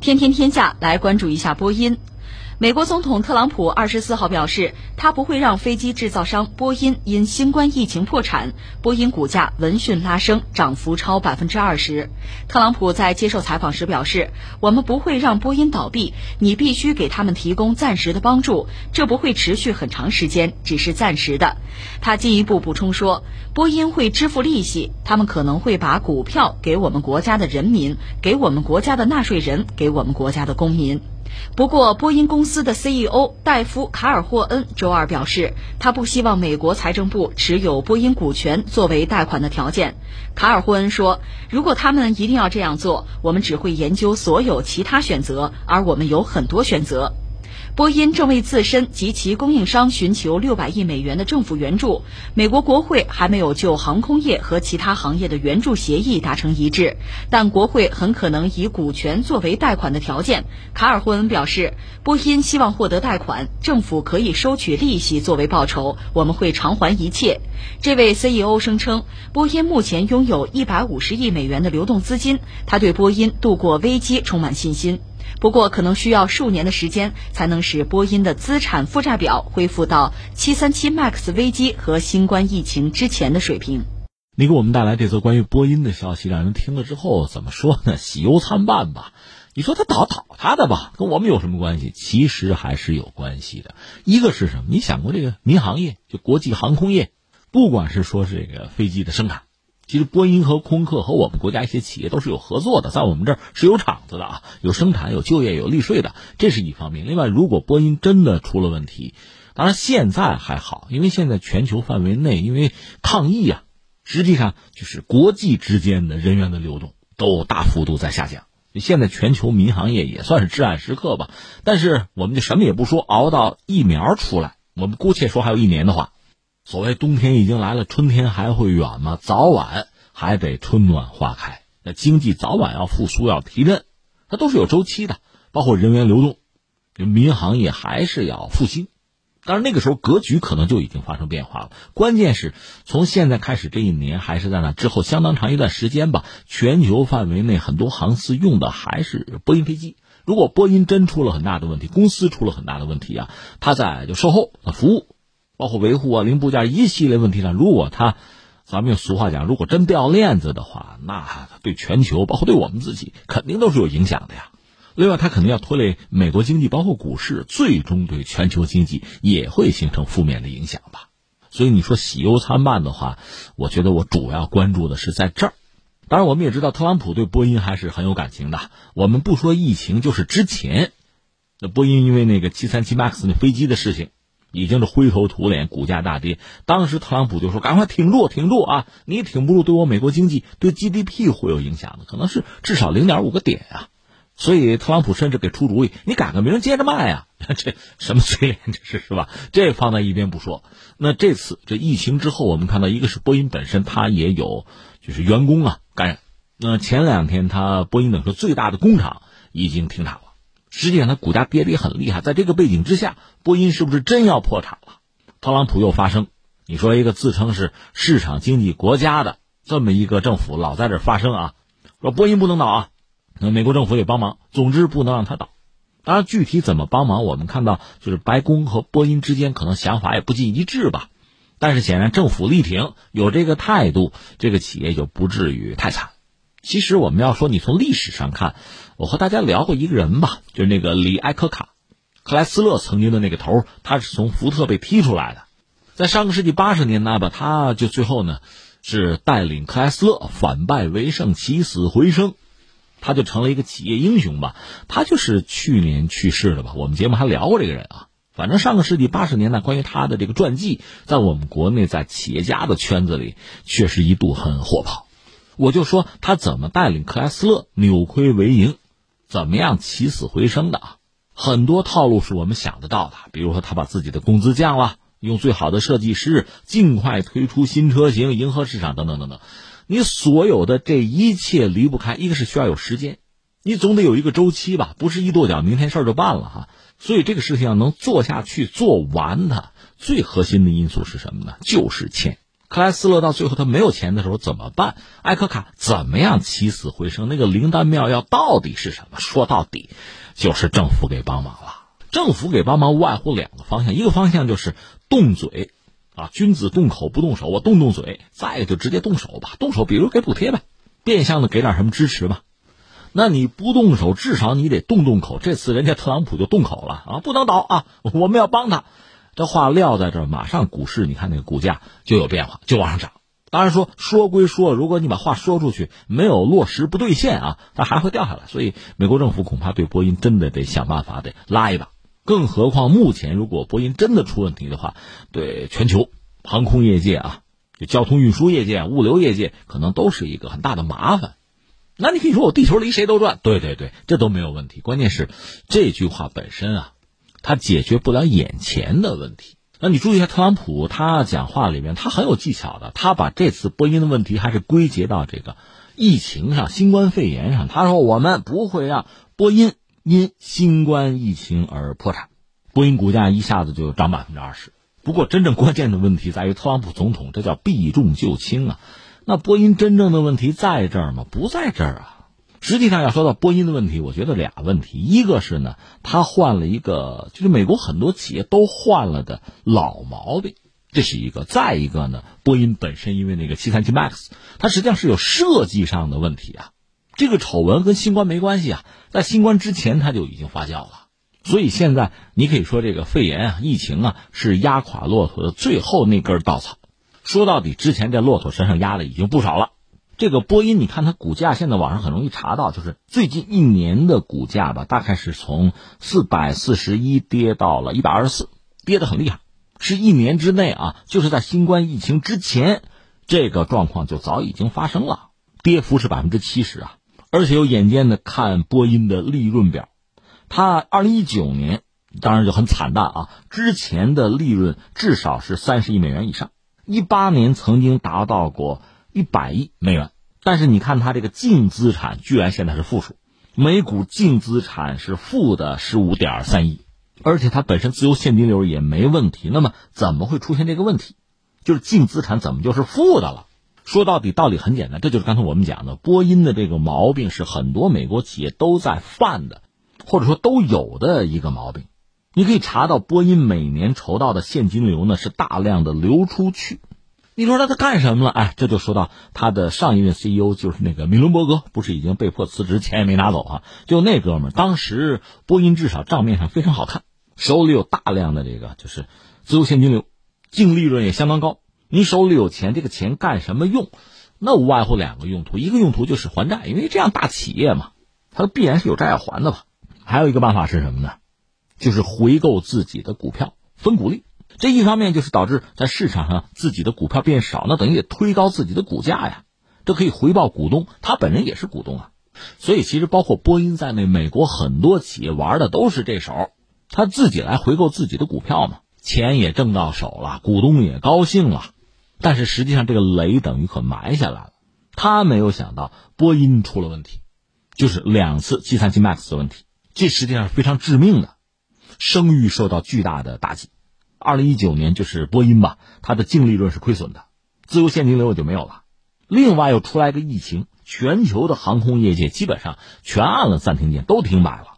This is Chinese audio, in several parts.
天天天下来关注一下播音。美国总统特朗普二十四号表示，他不会让飞机制造商波音因新冠疫情破产。波音股价闻讯拉升，涨幅超百分之二十。特朗普在接受采访时表示：“我们不会让波音倒闭，你必须给他们提供暂时的帮助，这不会持续很长时间，只是暂时的。”他进一步补充说：“波音会支付利息，他们可能会把股票给我们国家的人民，给我们国家的纳税人，给我们国家的公民。”不过，波音公司的 CEO 戴夫·卡尔霍恩周二表示，他不希望美国财政部持有波音股权作为贷款的条件。卡尔霍恩说：“如果他们一定要这样做，我们只会研究所有其他选择，而我们有很多选择。”波音正为自身及其供应商寻求六百亿美元的政府援助。美国国会还没有就航空业和其他行业的援助协议达成一致，但国会很可能以股权作为贷款的条件。卡尔霍恩表示，波音希望获得贷款，政府可以收取利息作为报酬，我们会偿还一切。这位 CEO 声称，波音目前拥有一百五十亿美元的流动资金，他对波音度过危机充满信心。不过，可能需要数年的时间，才能使波音的资产负债表恢复到737 MAX 危机和新冠疫情之前的水平。你给我们带来这则关于波音的消息，让人听了之后怎么说呢？喜忧参半吧。你说他倒倒他的吧，跟我们有什么关系？其实还是有关系的。一个是什么？你想过这个民航业，就国际航空业，不管是说这个飞机的生产。其实波音和空客和我们国家一些企业都是有合作的，在我们这儿是有厂子的啊，有生产、有就业、有利税的，这是一方面。另外，如果波音真的出了问题，当然现在还好，因为现在全球范围内因为抗疫啊，实际上就是国际之间的人员的流动都大幅度在下降。现在全球民航业也算是至暗时刻吧。但是我们就什么也不说，熬到疫苗出来，我们姑且说还有一年的话。所谓冬天已经来了，春天还会远吗？早晚还得春暖花开，那经济早晚要复苏，要提振，它都是有周期的。包括人员流动，民航业还是要复兴。但是那个时候格局可能就已经发生变化了。关键是从现在开始这一年，还是在那之后相当长一段时间吧。全球范围内很多航司用的还是波音飞机。如果波音真出了很大的问题，公司出了很大的问题啊，它在就售后、服务。包括维护啊、零部件一系列问题上，如果他，咱们用俗话讲，如果真掉链子的话，那对全球，包括对我们自己，肯定都是有影响的呀。另外，它肯定要拖累美国经济，包括股市，最终对全球经济也会形成负面的影响吧。所以你说喜忧参半的话，我觉得我主要关注的是在这儿。当然，我们也知道特朗普对波音还是很有感情的。我们不说疫情，就是之前，那波音因为那个七三七 MAX 那飞机的事情。已经是灰头土脸，股价大跌。当时特朗普就说：“赶快挺住，挺住啊！你挺不住，对我美国经济、对 GDP 会有影响的，可能是至少零点五个点啊。”所以特朗普甚至给出主意：“你改个名接着卖呀！” 这什么嘴脸？这是是吧？这放在一边不说。那这次这疫情之后，我们看到一个是波音本身，它也有就是员工啊感染。那前两天，它波音等说最大的工厂已经停产了。实际上，它股价跌得也很厉害。在这个背景之下，波音是不是真要破产了？特朗普又发声，你说一个自称是市场经济国家的这么一个政府，老在这发声啊，说波音不能倒啊，那美国政府也帮忙。总之，不能让它倒。当然，具体怎么帮忙，我们看到就是白宫和波音之间可能想法也不尽一致吧。但是显然，政府力挺，有这个态度，这个企业就不至于太惨。其实我们要说，你从历史上看，我和大家聊过一个人吧，就是那个里埃科卡，克莱斯勒曾经的那个头，他是从福特被踢出来的，在上个世纪八十年代吧，他就最后呢是带领克莱斯勒反败为胜，起死回生，他就成了一个企业英雄吧。他就是去年去世的吧？我们节目还聊过这个人啊。反正上个世纪八十年代关于他的这个传记，在我们国内在企业家的圈子里，确实一度很火爆。我就说他怎么带领克莱斯勒扭亏为盈，怎么样起死回生的啊？很多套路是我们想得到的，比如说他把自己的工资降了，用最好的设计师尽快推出新车型，迎合市场等等等等。你所有的这一切离不开，一个是需要有时间，你总得有一个周期吧，不是一跺脚明天事儿就办了哈。所以这个事情要能做下去、做完它，最核心的因素是什么呢？就是钱。克莱斯勒到最后他没有钱的时候怎么办？艾克卡怎么样起死回生？那个灵丹妙药到底是什么？说到底，就是政府给帮忙了。政府给帮忙无外乎两个方向，一个方向就是动嘴，啊，君子动口不动手，我动动嘴；再一个就直接动手吧，动手，比如给补贴呗，变相的给点什么支持吧。那你不动手，至少你得动动口。这次人家特朗普就动口了啊，不能倒啊，我们要帮他。这话撂在这，马上股市，你看那个股价就有变化，就往上涨。当然说说归说，如果你把话说出去，没有落实不兑现啊，它还会掉下来。所以美国政府恐怕对波音真的得想办法得拉一把。更何况目前如果波音真的出问题的话，对全球航空业界啊，就交通运输业界、物流业界，可能都是一个很大的麻烦。那你可以说我地球离谁都转，对对对，这都没有问题。关键是这句话本身啊。他解决不了眼前的问题。那你注意一下，特朗普他讲话里面，他很有技巧的。他把这次波音的问题还是归结到这个疫情上、新冠肺炎上。他说：“我们不会让波音因新冠疫情而破产。”波音股价一下子就涨百分之二十。不过，真正关键的问题在于特朗普总统，这叫避重就轻啊。那波音真正的问题在这儿吗？不在这儿啊。实际上要说到波音的问题，我觉得俩问题，一个是呢，他换了一个，就是美国很多企业都换了的老毛病，这是一个；再一个呢，波音本身因为那个七三七 MAX，它实际上是有设计上的问题啊。这个丑闻跟新冠没关系啊，在新冠之前它就已经发酵了，所以现在你可以说这个肺炎啊、疫情啊是压垮骆驼的最后那根稻草。说到底，之前这骆驼身上压的已经不少了。这个波音，你看它股价现在网上很容易查到，就是最近一年的股价吧，大概是从四百四十一跌到了一百二十四，跌得很厉害，是一年之内啊，就是在新冠疫情之前，这个状况就早已经发生了，跌幅是百分之七十啊，而且有眼尖的看波音的利润表，它二零一九年当然就很惨淡啊，之前的利润至少是三十亿美元以上，一八年曾经达到过。一百亿美元，但是你看它这个净资产居然现在是负数，每股净资产是负的十五点三亿，而且它本身自由现金流也没问题。那么怎么会出现这个问题？就是净资产怎么就是负的了？说到底道理很简单，这就是刚才我们讲的波音的这个毛病是很多美国企业都在犯的，或者说都有的一个毛病。你可以查到波音每年筹到的现金流呢是大量的流出去。你说他他干什么了？哎，这就说到他的上一任 CEO 就是那个米伦伯格，不是已经被迫辞职，钱也没拿走啊？就那哥们儿，当时波音至少账面上非常好看，手里有大量的这个就是自由现金流，净利润也相当高。你手里有钱，这个钱干什么用？那无外乎两个用途，一个用途就是还债，因为这样大企业嘛，它必然是有债要还的吧。还有一个办法是什么呢？就是回购自己的股票，分股利。这一方面就是导致在市场上自己的股票变少，那等于也推高自己的股价呀，这可以回报股东，他本人也是股东啊，所以其实包括波音在内，美国很多企业玩的都是这手，他自己来回购自己的股票嘛，钱也挣到手了，股东也高兴了，但是实际上这个雷等于可埋下来了，他没有想到波音出了问题，就是两次 G 三七 MAX 的问题，这实际上是非常致命的，声誉受到巨大的打击。二零一九年就是波音吧，它的净利润是亏损的，自由现金流也就没有了。另外又出来个疫情，全球的航空业界基本上全按了暂停键，都停摆了。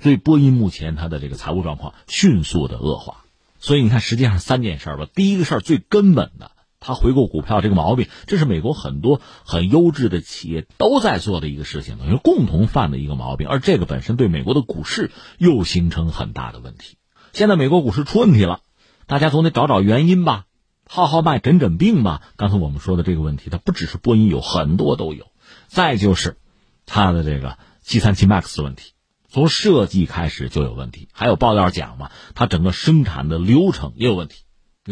所以波音目前它的这个财务状况迅速的恶化。所以你看，实际上三件事吧。第一个事儿最根本的，它回购股票这个毛病，这是美国很多很优质的企业都在做的一个事情，等于共同犯的一个毛病。而这个本身对美国的股市又形成很大的问题。现在美国股市出问题了。大家总得找找原因吧，号号脉诊诊病吧。刚才我们说的这个问题，它不只是波音有很多都有。再就是，它的这个七三七 MAX 问题，从设计开始就有问题。还有爆料讲嘛，它整个生产的流程也有问题，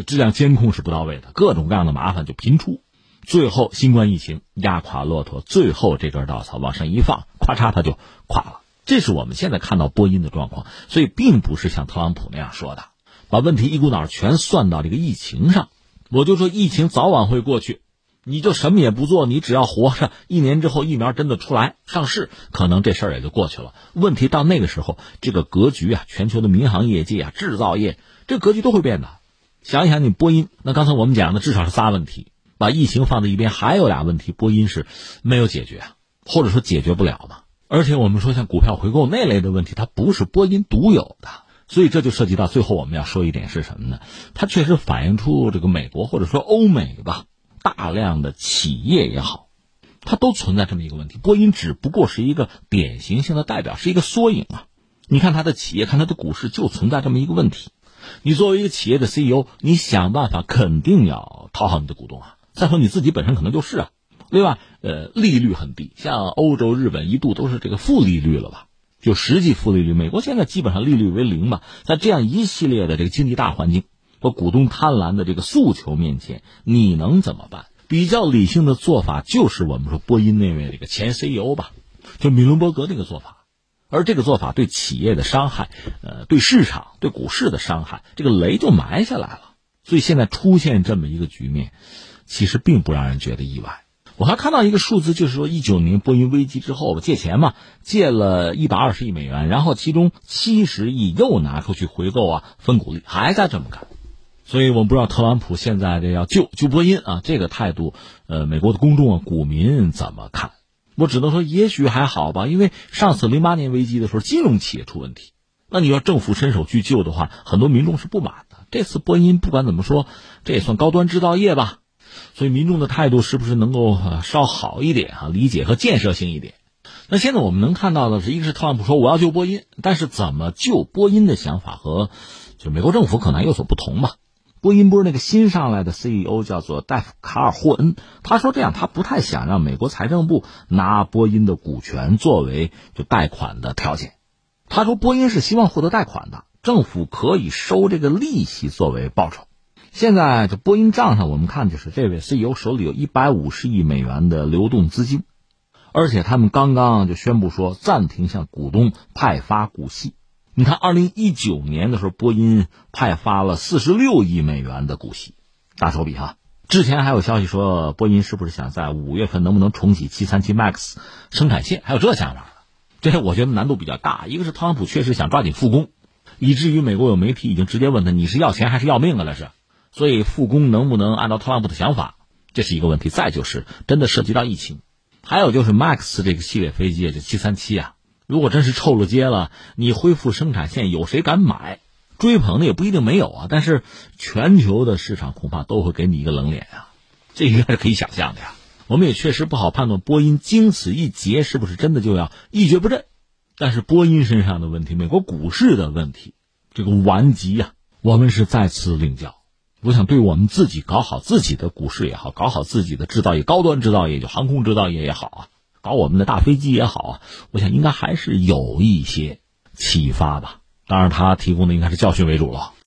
质量监控是不到位的，各种各样的麻烦就频出。最后新冠疫情压垮骆驼，最后这根稻草往上一放，咔嚓它就垮了。这是我们现在看到波音的状况，所以并不是像特朗普那样说的。把问题一股脑全算到这个疫情上，我就说疫情早晚会过去，你就什么也不做，你只要活着，一年之后疫苗真的出来上市，可能这事儿也就过去了。问题到那个时候，这个格局啊，全球的民航业界啊，制造业这格局都会变的。想一想，你波音，那刚才我们讲的至少是仨问题，把疫情放在一边，还有俩问题，波音是没有解决啊，或者说解决不了嘛。而且我们说像股票回购那类的问题，它不是波音独有的，所以这就涉及到最后我们要说一点是什么呢？它确实反映出这个美国或者说欧美吧，大量的企业也好，它都存在这么一个问题。波音只不过是一个典型性的代表，是一个缩影啊。你看它的企业，看它的股市，就存在这么一个问题。你作为一个企业的 CEO，你想办法肯定要讨好你的股东啊。再说你自己本身可能就是啊。对吧，呃，利率很低，像欧洲、日本一度都是这个负利率了吧？就实际负利率，美国现在基本上利率为零嘛。在这样一系列的这个经济大环境和股东贪婪的这个诉求面前，你能怎么办？比较理性的做法就是我们说波音那位这个前 CEO 吧，就米伦伯格那个做法。而这个做法对企业的伤害，呃，对市场、对股市的伤害，这个雷就埋下来了。所以现在出现这么一个局面，其实并不让人觉得意外。我还看到一个数字，就是说一九年波音危机之后借钱嘛，借了一百二十亿美元，然后其中七十亿又拿出去回购啊，分股利，还在这么干。所以我们不知道特朗普现在这要救救波音啊，这个态度，呃，美国的公众啊、股民怎么看？我只能说也许还好吧，因为上次零八年危机的时候，金融企业出问题，那你要政府伸手去救的话，很多民众是不满的。这次波音不管怎么说，这也算高端制造业吧。所以民众的态度是不是能够稍好一点啊？理解和建设性一点。那现在我们能看到的是，一个是特朗普说我要救波音，但是怎么救波音的想法和就美国政府可能有所不同吧。波音不是那个新上来的 CEO 叫做戴夫卡尔霍恩，他说这样他不太想让美国财政部拿波音的股权作为就贷款的条件。他说波音是希望获得贷款的，政府可以收这个利息作为报酬。现在这波音账上，我们看就是这位 CEO 手里有一百五十亿美元的流动资金，而且他们刚刚就宣布说暂停向股东派发股息。你看，二零一九年的时候，波音派发了四十六亿美元的股息，大手笔哈。之前还有消息说，波音是不是想在五月份能不能重启七三七 MAX 生产线？还有这想法这些我觉得难度比较大。一个是特朗普确实想抓紧复工，以至于美国有媒体已经直接问他：“你是要钱还是要命啊？”那是。所以复工能不能按照特朗普的想法，这是一个问题。再就是真的涉及到疫情，还有就是 MAX 这个系列飞机，也就七三七啊，如果真是臭了街了，你恢复生产线，有谁敢买？追捧的也不一定没有啊。但是全球的市场恐怕都会给你一个冷脸啊，这应该是可以想象的呀。我们也确实不好判断波音经此一劫是不是真的就要一蹶不振。但是波音身上的问题，美国股市的问题，这个顽疾呀，我们是再次领教。我想，对我们自己搞好自己的股市也好，搞好自己的制造业、高端制造业，就航空制造业也好啊，搞我们的大飞机也好啊，我想应该还是有一些启发吧。当然，他提供的应该是教训为主了。